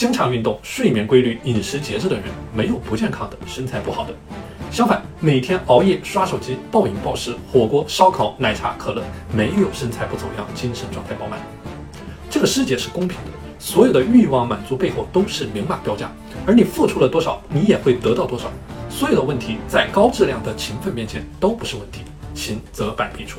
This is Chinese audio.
经常运动睡眠规律饮食节制的人没有不健康的身材不好的相反每天熬夜刷手机暴饮暴食火锅烧烤奶茶可乐没有身材不走样精神状态饱满。这个世界是公平的所有的欲望满足背后都是明码标价而你付出了多少你也会得到多少所有的问题在高质量的勤奋面前都不是问题勤则百弊出